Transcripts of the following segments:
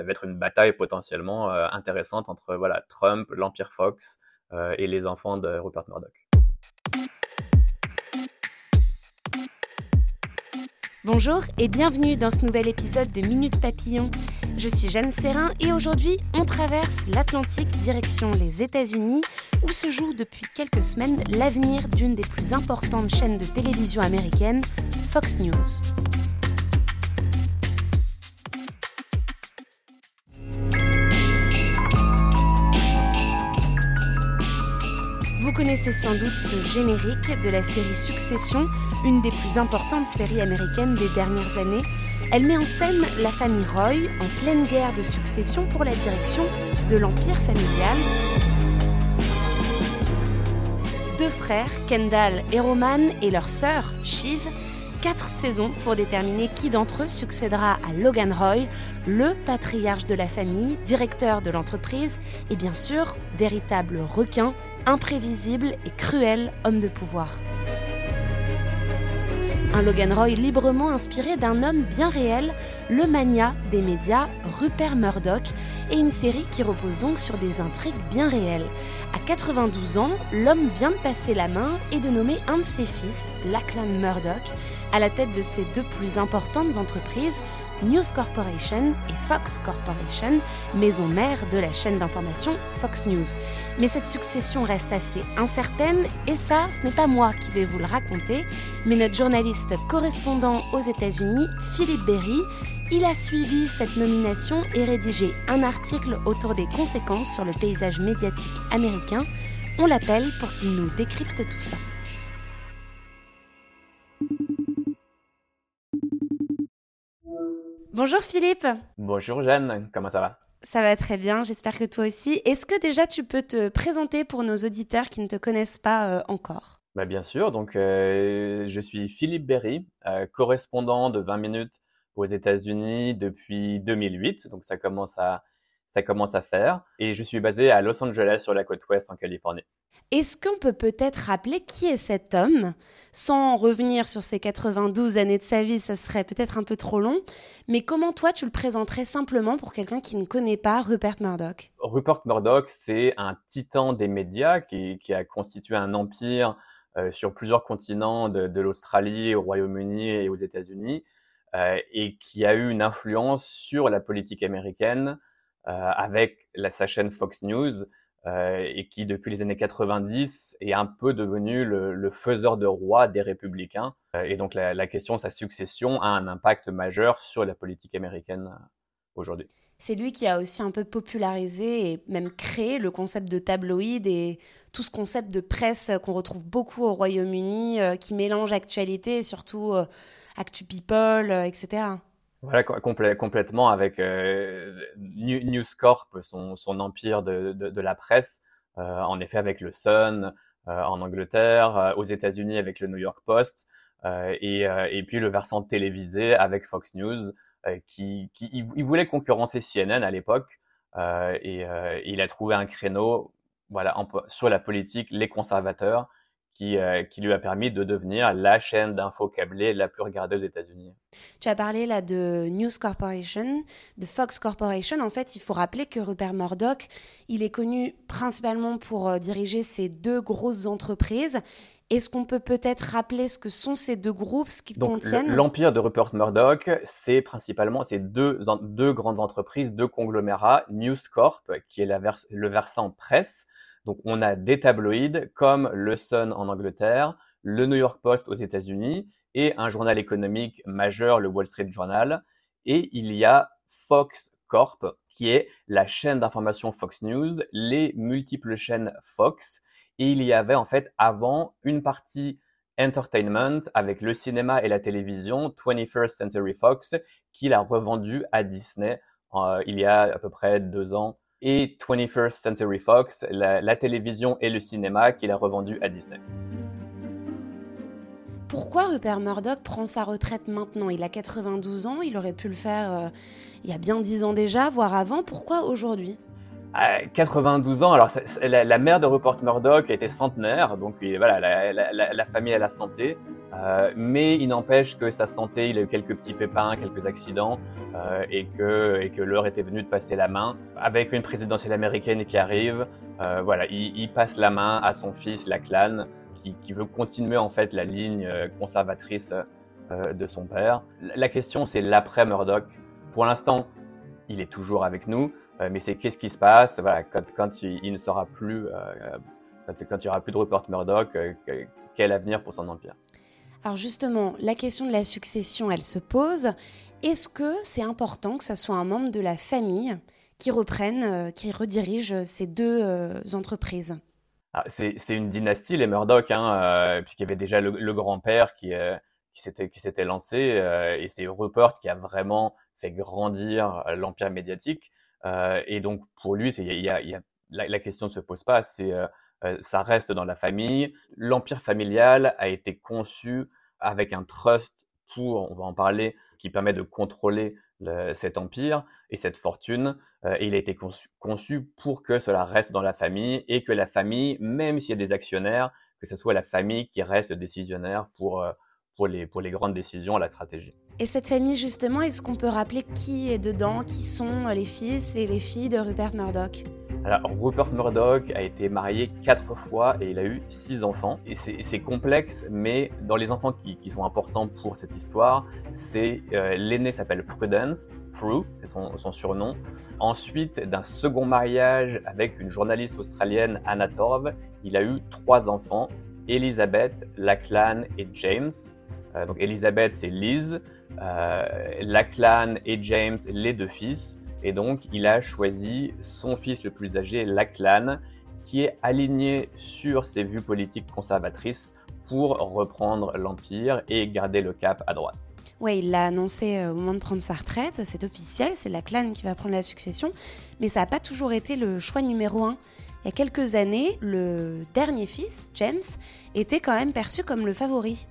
Ça va être une bataille potentiellement euh, intéressante entre Trump, l'Empire Fox euh, et les enfants de Rupert Murdoch. Bonjour et bienvenue dans ce nouvel épisode de Minute Papillon. Je suis Jeanne Serrin et aujourd'hui on traverse l'Atlantique direction les États-Unis où se joue depuis quelques semaines l'avenir d'une des plus importantes chaînes de télévision américaines, Fox News. Connaissez sans doute ce générique de la série Succession, une des plus importantes séries américaines des dernières années. Elle met en scène la famille Roy en pleine guerre de succession pour la direction de l'empire familial. Deux frères, Kendall et Roman, et leur sœur, Shiv, quatre saisons pour déterminer qui d'entre eux succédera à Logan Roy, le patriarche de la famille, directeur de l'entreprise et bien sûr véritable requin, imprévisible et cruel homme de pouvoir. Un Logan Roy librement inspiré d'un homme bien réel, le mania des médias Rupert Murdoch, et une série qui repose donc sur des intrigues bien réelles. À 92 ans, l'homme vient de passer la main et de nommer un de ses fils, Lachlan Murdoch, à la tête de ses deux plus importantes entreprises, News Corporation et Fox Corporation, maison mère de la chaîne d'information Fox News. Mais cette succession reste assez incertaine et ça, ce n'est pas moi qui vais vous le raconter, mais notre journaliste correspondant aux États-Unis, Philippe Berry, il a suivi cette nomination et rédigé un article autour des conséquences sur le paysage médiatique américain. On l'appelle pour qu'il nous décrypte tout ça. Bonjour Philippe. Bonjour Jeanne, comment ça va? Ça va très bien, j'espère que toi aussi. Est-ce que déjà tu peux te présenter pour nos auditeurs qui ne te connaissent pas euh, encore? Bah Bien sûr, donc euh, je suis Philippe Berry, euh, correspondant de 20 minutes aux États-Unis depuis 2008, donc ça commence à ça commence à faire. Et je suis basé à Los Angeles, sur la côte ouest, en Californie. Est-ce qu'on peut peut-être rappeler qui est cet homme? Sans revenir sur ses 92 années de sa vie, ça serait peut-être un peu trop long. Mais comment toi, tu le présenterais simplement pour quelqu'un qui ne connaît pas Rupert Murdoch? Rupert Murdoch, c'est un titan des médias qui, a constitué un empire euh, sur plusieurs continents, de, l'Australie au Royaume-Uni et aux États-Unis, euh, et qui a eu une influence sur la politique américaine avec la, sa chaîne Fox News euh, et qui depuis les années 90 est un peu devenu le, faiseur de roi des républicains. Euh, et donc la, la, question de sa succession a un impact majeur sur la politique américaine aujourd'hui. C'est lui qui a aussi un peu popularisé et même créé le concept de tabloïd et tout ce concept de presse qu'on retrouve beaucoup au Royaume-Uni, qui mélange actualité et surtout Actu People, etc. Voilà, complètement avec euh, News Corp, son, empire de, la presse, euh, en effet avec le Sun euh, en Angleterre, euh, aux États-Unis avec le New York Post, euh, et, et, puis le versant télévisé avec Fox News, qui, qui il, voulait concurrencer CNN à l'époque, et, il a trouvé un créneau, voilà, sur la politique, les conservateurs, euh, qui, lui a permis de devenir la chaîne d'infos câblée la plus regardée aux États-Unis. Tu as parlé là de News Corporation, de Fox Corporation. En fait, il faut rappeler que Rupert Murdoch, il est connu principalement pour euh, diriger ces deux grosses entreprises. Est-ce qu'on peut peut-être rappeler ce que sont ces deux groupes, ce qu'ils contiennent? L'empire de Rupert Murdoch, c'est principalement ces deux, deux grandes entreprises, deux conglomérats, News Corp, qui est la le versant presse, donc on a des tabloïds comme le Sun en Angleterre, le New York Post aux États-Unis et un journal économique majeur, le Wall Street Journal. Et il y a Fox Corp, qui est la chaîne d'information Fox News, les multiples chaînes Fox. Et il y avait en fait avant une partie entertainment avec le cinéma et la télévision, 21st Century Fox, qu'il a revendu à Disney il y a à peu près deux ans et 21st Century Fox, la, télévision et le cinéma qu'il a revendu à Disney. Pourquoi Rupert Murdoch prend sa retraite maintenant? Il a 92 ans, il aurait pu le faire euh, il y a bien 10 ans déjà, voire avant. Pourquoi aujourd'hui? 92 ans, alors la, mère de Rupert Murdoch était centenaire, donc voilà, la, famille a la santé, euh, mais il n'empêche que sa santé, il a eu quelques petits pépins, quelques accidents, euh, et que, et que l'heure était venue de passer la main. Avec une présidentielle américaine qui arrive, euh, voilà, il, passe la main à son fils, Lachlan, qui, qui veut continuer en fait la ligne conservatrice de son père. La question, c'est l'après Murdoch. Pour l'instant, il est toujours avec nous. Euh, mais c'est qu'est-ce qui se passe? Voilà, quand, quand il, ne sera plus, euh, quand, quand, il n'y aura plus de Rupert Murdoch, euh, quel avenir pour son empire? Alors justement, la question de la succession, elle se pose. Est-ce que c'est important que ce soit un membre de la famille qui reprenne, qui redirige ces deux entreprises? Ah, c'est, une dynastie, les Murdoch, hein, puisqu'il y avait déjà le, grand-père qui, qui s'était lancé, et c'est Rupert qui a vraiment fait grandir l'empire médiatique. Euh, et donc pour lui, c'est, y a, y a, la, question ne se pose pas, c'est euh, euh, ça reste dans la famille. L'empire familial a été conçu avec un trust pour, on va en parler, qui permet de contrôler le, cet empire et cette fortune. Euh, et il a été conçu, conçu, pour que cela reste dans la famille et que la famille, même s'il y a des actionnaires, que ce soit la famille qui reste décisionnaire pour, pour, les, pour les grandes décisions la stratégie. Et cette famille, justement, est-ce qu'on peut rappeler qui est dedans, qui sont les fils et les filles de Rupert Murdoch? Alors, Rupert Murdoch a été marié quatre fois et il a eu six enfants. Et c'est complexe, mais dans les enfants qui, sont importants pour cette histoire, c'est euh, l'aîné s'appelle Prudence, Prue, c'est son, son, surnom. Ensuite, d'un second mariage avec une journaliste australienne, Anna Torv, il a eu trois enfants, Elizabeth, Lachlan et James. Euh, donc Elizabeth, c'est Liz, euh, Lachlan et James, les deux fils. Et donc, il a choisi son fils le plus âgé, Lachlan, qui est aligné sur ses vues politiques conservatrices pour reprendre l'Empire et garder le cap à droite. Oui, il l'a annoncé euh, au moment de prendre sa retraite, c'est officiel, c'est Lachlan qui va prendre la succession, mais ça n'a pas toujours été le choix numéro un. Il y a quelques années, le dernier fils, James, était quand même perçu comme le favori.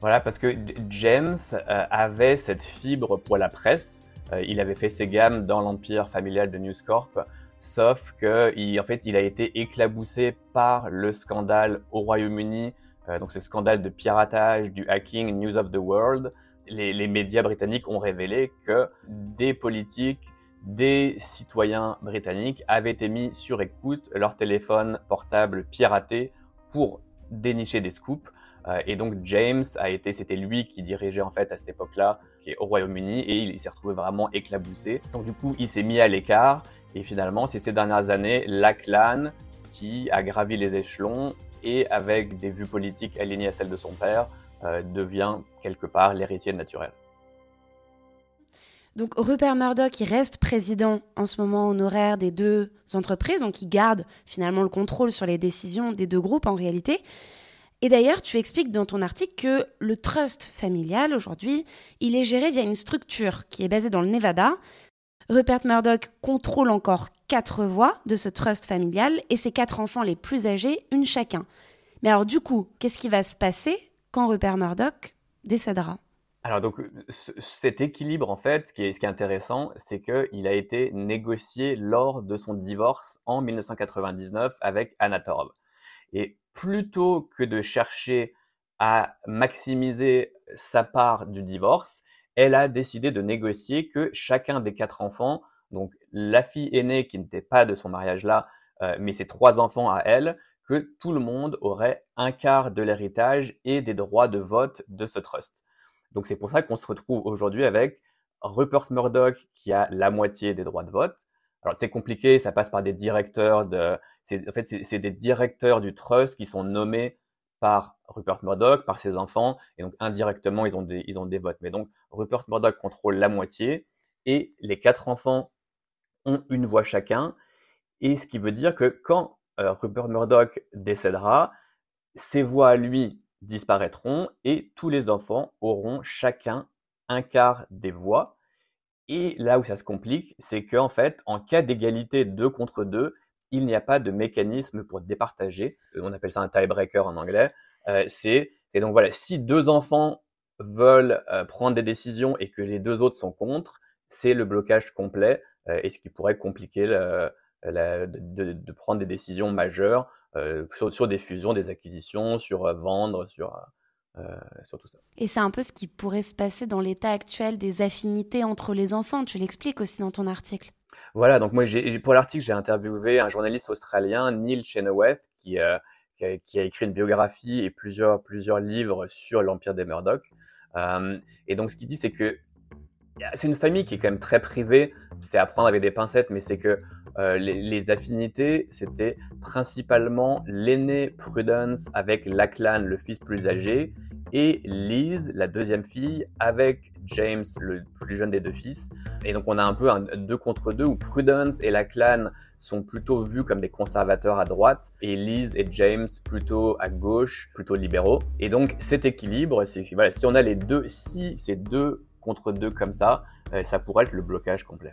Voilà, parce que James euh, avait cette fibre pour la presse. Euh, il avait fait ses gammes dans l'empire familial de News Corp, sauf que il, en fait, il a été éclaboussé par le scandale au Royaume-Uni, euh, donc ce scandale de piratage, du hacking News of the World. Les, médias britanniques ont révélé que des politiques, des citoyens britanniques avaient été mis sur écoute leur téléphone portable piraté pour dénicher des scoops. Euh, et donc James a été, c'était lui qui dirigeait en fait à cette époque-là, qui est au Royaume-Uni, et il, s'est retrouvé vraiment éclaboussé. Donc du coup, il s'est mis à l'écart, et finalement, c'est ces dernières années Lachlan qui a gravi les échelons et avec des vues politiques alignées à celles de son père, euh, devient quelque part l'héritier naturel. Donc Rupert Murdoch, il reste président en ce moment honoraire des deux entreprises, donc il garde finalement le contrôle sur les décisions des deux groupes en réalité. Et d'ailleurs, tu expliques dans ton article que le trust familial, aujourd'hui, il est géré via une structure qui est basée dans le Nevada. Rupert Murdoch contrôle encore quatre voix de ce trust familial et ses quatre enfants les plus âgés, une chacun. Mais alors du coup, qu'est-ce qui va se passer quand Rupert Murdoch décédera? Alors donc cet équilibre en fait, ce qui est, intéressant, c'est qu'il a été négocié lors de son divorce en 1999 avec Anna Torv. Et plutôt que de chercher à maximiser sa part du divorce, elle a décidé de négocier que chacun des quatre enfants, donc la fille aînée qui n'était pas de son mariage-là, euh, mais ses trois enfants à elle, que tout le monde aurait un quart de l'héritage et des droits de vote de ce trust. Donc c'est pour ça qu'on se retrouve aujourd'hui avec Rupert Murdoch qui a la moitié des droits de vote. Alors c'est compliqué, ça passe par des directeurs de, en fait, c'est des directeurs du trust qui sont nommés par Rupert Murdoch, par ses enfants, et donc indirectement, ils ont des, ils ont des votes. Mais donc, Rupert Murdoch contrôle la moitié, et les quatre enfants ont une voix chacun, et ce qui veut dire que quand euh, Rupert Murdoch décédera, ses voix à lui disparaîtront, et tous les enfants auront chacun un quart des voix, Et là où ça se complique, c'est qu'en fait, en cas d'égalité 2 contre 2, il n'y a pas de mécanisme pour départager. On appelle ça un tiebreaker en anglais. Euh, c'est donc voilà, si deux enfants veulent euh, prendre des décisions et que les deux autres sont contre, c'est le blocage complet euh, et ce qui pourrait compliquer de, de, prendre des décisions majeures sur, sur, des fusions, des acquisitions, sur vendre, sur euh, sur tout ça. Et c'est un peu ce qui pourrait se passer dans l'état actuel des affinités entre les enfants. Tu l'expliques aussi dans ton article. Voilà, donc moi, pour l'article, j'ai interviewé un journaliste australien, Neil Chenoweth, qui, euh, qui, a, écrit une biographie et plusieurs, plusieurs livres sur l'empire des Murdoch. Euh, et donc, ce qu'il dit, c'est que c'est une famille qui est quand même très privée. C'est à prendre avec des pincettes, mais c'est que euh, les, affinités, c'était principalement l'aîné Prudence avec Lachlan, le fils plus âgé, et Liz, la deuxième fille, avec James, le plus jeune des deux fils. Et donc on a un peu un deux contre deux où Prudence et Lachlan sont plutôt vus comme des conservateurs à droite et Liz et James plutôt à gauche, plutôt libéraux. Et donc cet équilibre, c'est voilà, si on a les deux, si ces deux contre deux comme ça, euh, ça pourrait être le blocage complet.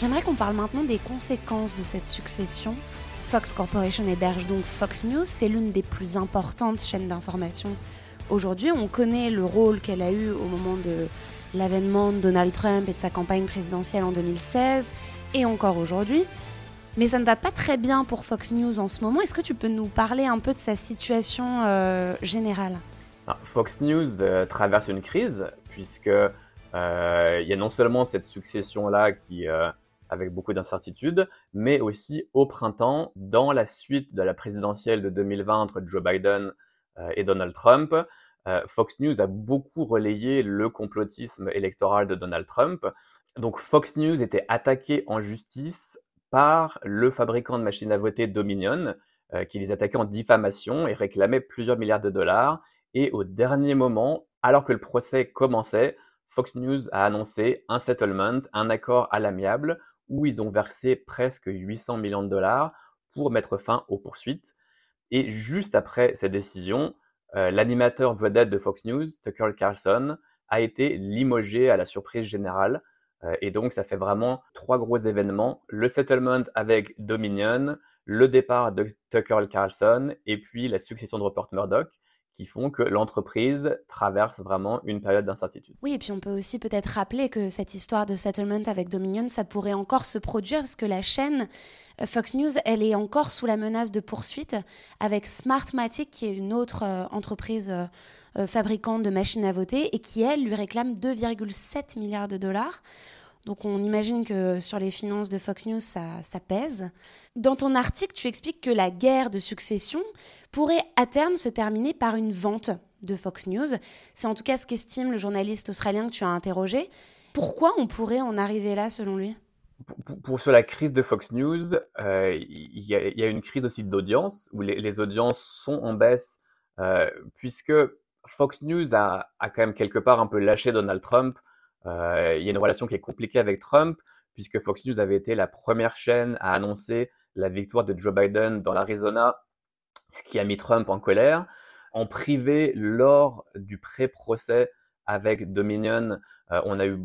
J'aimerais qu'on parle maintenant des conséquences de cette succession. Fox Corporation héberge donc Fox News, c'est l'une des plus importantes chaînes d'information aujourd'hui. On connaît le rôle qu'elle a eu au moment de l'avènement de Donald Trump et de sa campagne présidentielle en 2016 et encore aujourd'hui. Mais ça ne va pas très bien pour Fox News en ce moment. Est-ce que tu peux nous parler un peu de sa situation euh, générale? Ah, Fox News euh, traverse une crise puisque euh, il y a non seulement cette succession-là qui avec beaucoup d'incertitudes, mais aussi au printemps, dans la suite de la présidentielle de 2020 entre Joe Biden et Donald Trump, Fox News a beaucoup relayé le complotisme électoral de Donald Trump. Donc Fox News était attaqué en justice par le fabricant de machines à voter Dominion, euh, qui les attaquait en diffamation et réclamait plusieurs milliards de dollars. Et au dernier moment, alors que le procès commençait, Fox News a annoncé un settlement, un accord à l'amiable, où ils ont versé presque 800 millions de dollars pour mettre fin aux poursuites. Et juste après cette décision, euh, l'animateur vedette de Fox News, Tucker Carlson, a été limogé à la surprise générale euh, et donc, ça fait vraiment trois gros événements. Le settlement avec Dominion, le départ de Tucker Carlson et puis la succession de Rupert Murdoch qui font que l'entreprise traverse vraiment une période d'incertitude. Oui, et puis on peut aussi peut-être rappeler que cette histoire de settlement avec Dominion, ça pourrait encore se produire parce que la chaîne euh, Fox News, elle est encore sous la menace de poursuite avec Smartmatic, qui est une autre euh, entreprise fabricante de machines à voter et qui, elle, lui réclame 2,7 milliards de dollars. Donc on imagine que sur les finances de Fox News, ça, pèse. Dans ton article, tu expliques que la guerre de succession pourrait à terme se terminer par une vente de Fox News. C'est en tout cas ce qu'estime le journaliste australien que tu as interrogé. Pourquoi on pourrait en arriver là selon lui? Pour, sur la crise de Fox News, euh, il y, a une crise aussi d'audience, où les, audiences sont en baisse, euh, puisque Fox News a, a, quand même quelque part un peu lâché Donald Trump il y a une relation qui est compliquée avec Trump, puisque Fox News avait été la première chaîne à annoncer la victoire de Joe Biden dans l'Arizona, ce qui a mis Trump en colère. En privé, lors du pré-procès avec Dominion, euh, on a eu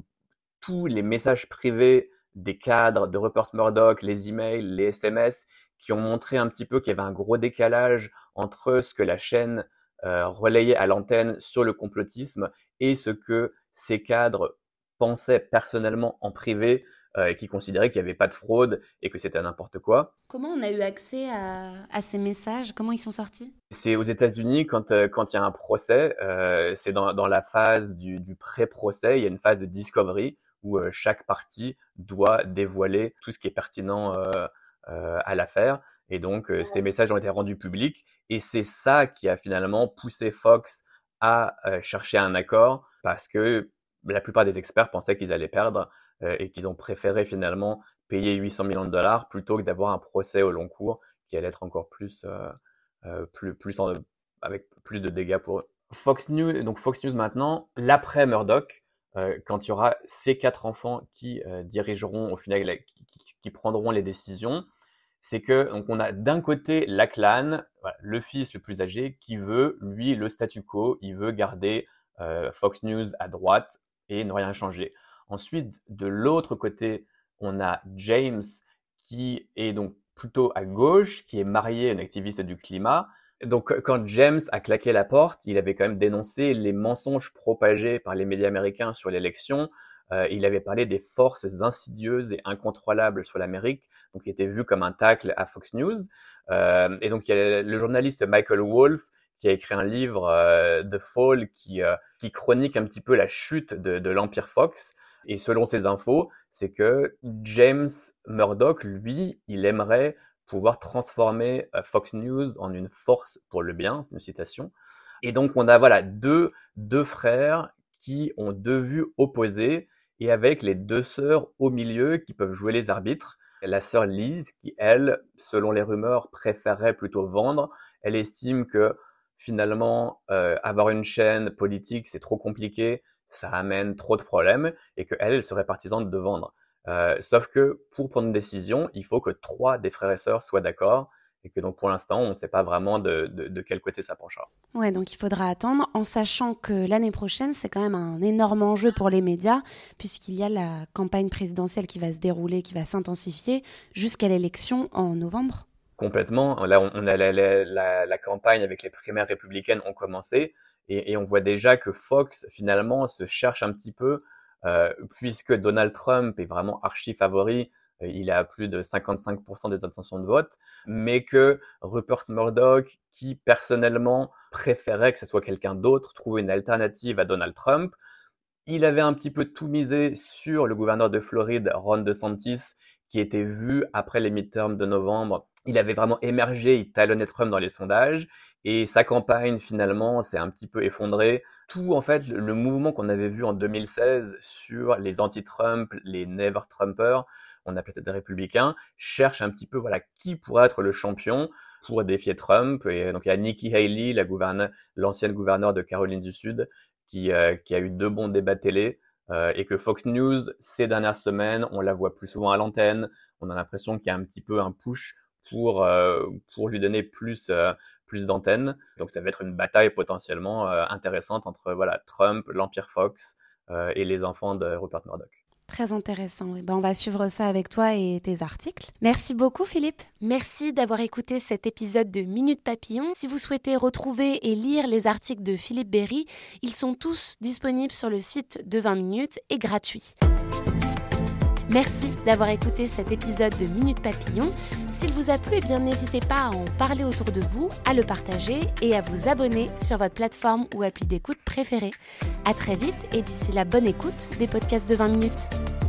tous les messages privés des cadres de Rupert Murdoch, les emails, les SMS, qui ont montré un petit peu qu'il y avait un gros décalage entre ce que la chaîne euh, relayait à l'antenne sur le complotisme et ce que ces cadres pensait personnellement en privé euh, et qui considérait qu'il n'y avait pas de fraude et que c'était n'importe quoi. Comment on a eu accès à, ces messages? Comment ils sont sortis? C'est aux États-Unis quand euh, quand il y a un procès, euh, c'est dans, dans la phase du, du pré-procès, il y a une phase de discovery où chaque partie doit dévoiler tout ce qui est pertinent à l'affaire. Et donc ces messages ont été rendus publics et c'est ça qui a finalement poussé Fox à chercher un accord parce que la plupart des experts pensaient qu'ils allaient perdre euh, et qu'ils ont préféré finalement payer 800 millions de dollars plutôt que d'avoir un procès au long cours qui allait être encore plus, euh, euh, plus, plus avec plus de dégâts pour eux. Fox News, donc Fox News maintenant, l'après Murdoch, quand il y aura ces quatre enfants qui dirigeront au final, qui, prendront les décisions, c'est que donc on a d'un côté Lachlan, voilà, le fils le plus âgé, qui veut lui le statu quo, il veut garder Fox News à droite et ne rien changer. Ensuite, de l'autre côté, on a James qui est donc plutôt à gauche, qui est marié à une activiste du climat. Donc quand James a claqué la porte, il avait quand même dénoncé les mensonges propagés par les médias américains sur l'élection. Euh, il avait parlé des forces insidieuses et incontrôlables sur l'Amérique, donc il était vu comme un tacle à Fox News. Euh, et donc il y a le journaliste Michael Wolff qui a écrit un livre, euh, The Fall, qui, euh, qui chronique un petit peu la chute de, de l'Empire Fox. Et selon ces infos, c'est que James Murdoch, lui, il aimerait pouvoir transformer euh, Fox News en une force pour le bien, c'est une citation. Et donc on a voilà deux, deux frères qui ont deux vues opposées et avec les deux sœurs au milieu qui peuvent jouer les arbitres. La sœur Lise qui, elle, selon les rumeurs, préférerait plutôt vendre. Elle estime que finalement, euh, avoir une chaîne politique, c'est trop compliqué ça amène trop de problèmes et qu'elle, elle serait partisane de vendre. Euh, sauf que pour prendre une décision, il faut que trois des frères et sœurs soient d'accord et que donc pour l'instant, on ne sait pas vraiment de, de, quel côté ça penchera. Ouais, donc il faudra attendre en sachant que l'année prochaine, c'est quand même un énorme enjeu pour les médias puisqu'il y a la campagne présidentielle qui va se dérouler, qui va s'intensifier jusqu'à l'élection en novembre. Complètement. Là, on, a la, la, la, campagne avec les primaires républicaines ont commencé. Et, on voit déjà que Fox, finalement, se cherche un petit peu, euh, puisque Donald Trump est vraiment archi favori, euh, il a plus de 55% des intentions de vote, mais que Rupert Murdoch, qui personnellement préférait que ce soit quelqu'un d'autre, trouve une alternative à Donald Trump, il avait un petit peu tout misé sur le gouverneur de Floride, Ron DeSantis, qui était vu après les midterms de novembre. Il avait vraiment émergé, il talonnait Trump dans les sondages. Et sa campagne, finalement, s'est un petit peu effondrée. Tout, en fait, le, mouvement qu'on avait vu en 2016 sur les anti-Trump, les never-Trumpers, on appelait ça des républicains, cherche un petit peu, voilà, qui pourrait être le champion pour défier Trump. Et donc, il y a Nikki Haley, la l'ancienne gouverneure de Caroline du Sud, qui, euh, qui a eu deux bons débats télé. Euh, et que Fox News, ces dernières semaines, on la voit plus souvent à l'antenne. On a l'impression qu'il y a un petit peu un push pour, euh, pour lui donner plus, plus d'antennes. Donc ça va être une bataille potentiellement euh, intéressante entre voilà Trump, l'Empire Fox euh, et les enfants de Rupert Murdoch. Très intéressant. Et eh ben, on va suivre ça avec toi et tes articles. Merci beaucoup Philippe. Merci d'avoir écouté cet épisode de Minute Papillon. Si vous souhaitez retrouver et lire les articles de Philippe Berry, ils sont tous disponibles sur le site de 20 minutes et gratuits. Merci d'avoir écouté cet épisode de Minute Papillon. S'il vous a plu, eh bien n'hésitez pas à en parler autour de vous, à le partager et à vous abonner sur votre plateforme ou appli d'écoute préférée. À très vite et d'ici la bonne écoute des podcasts de 20 minutes.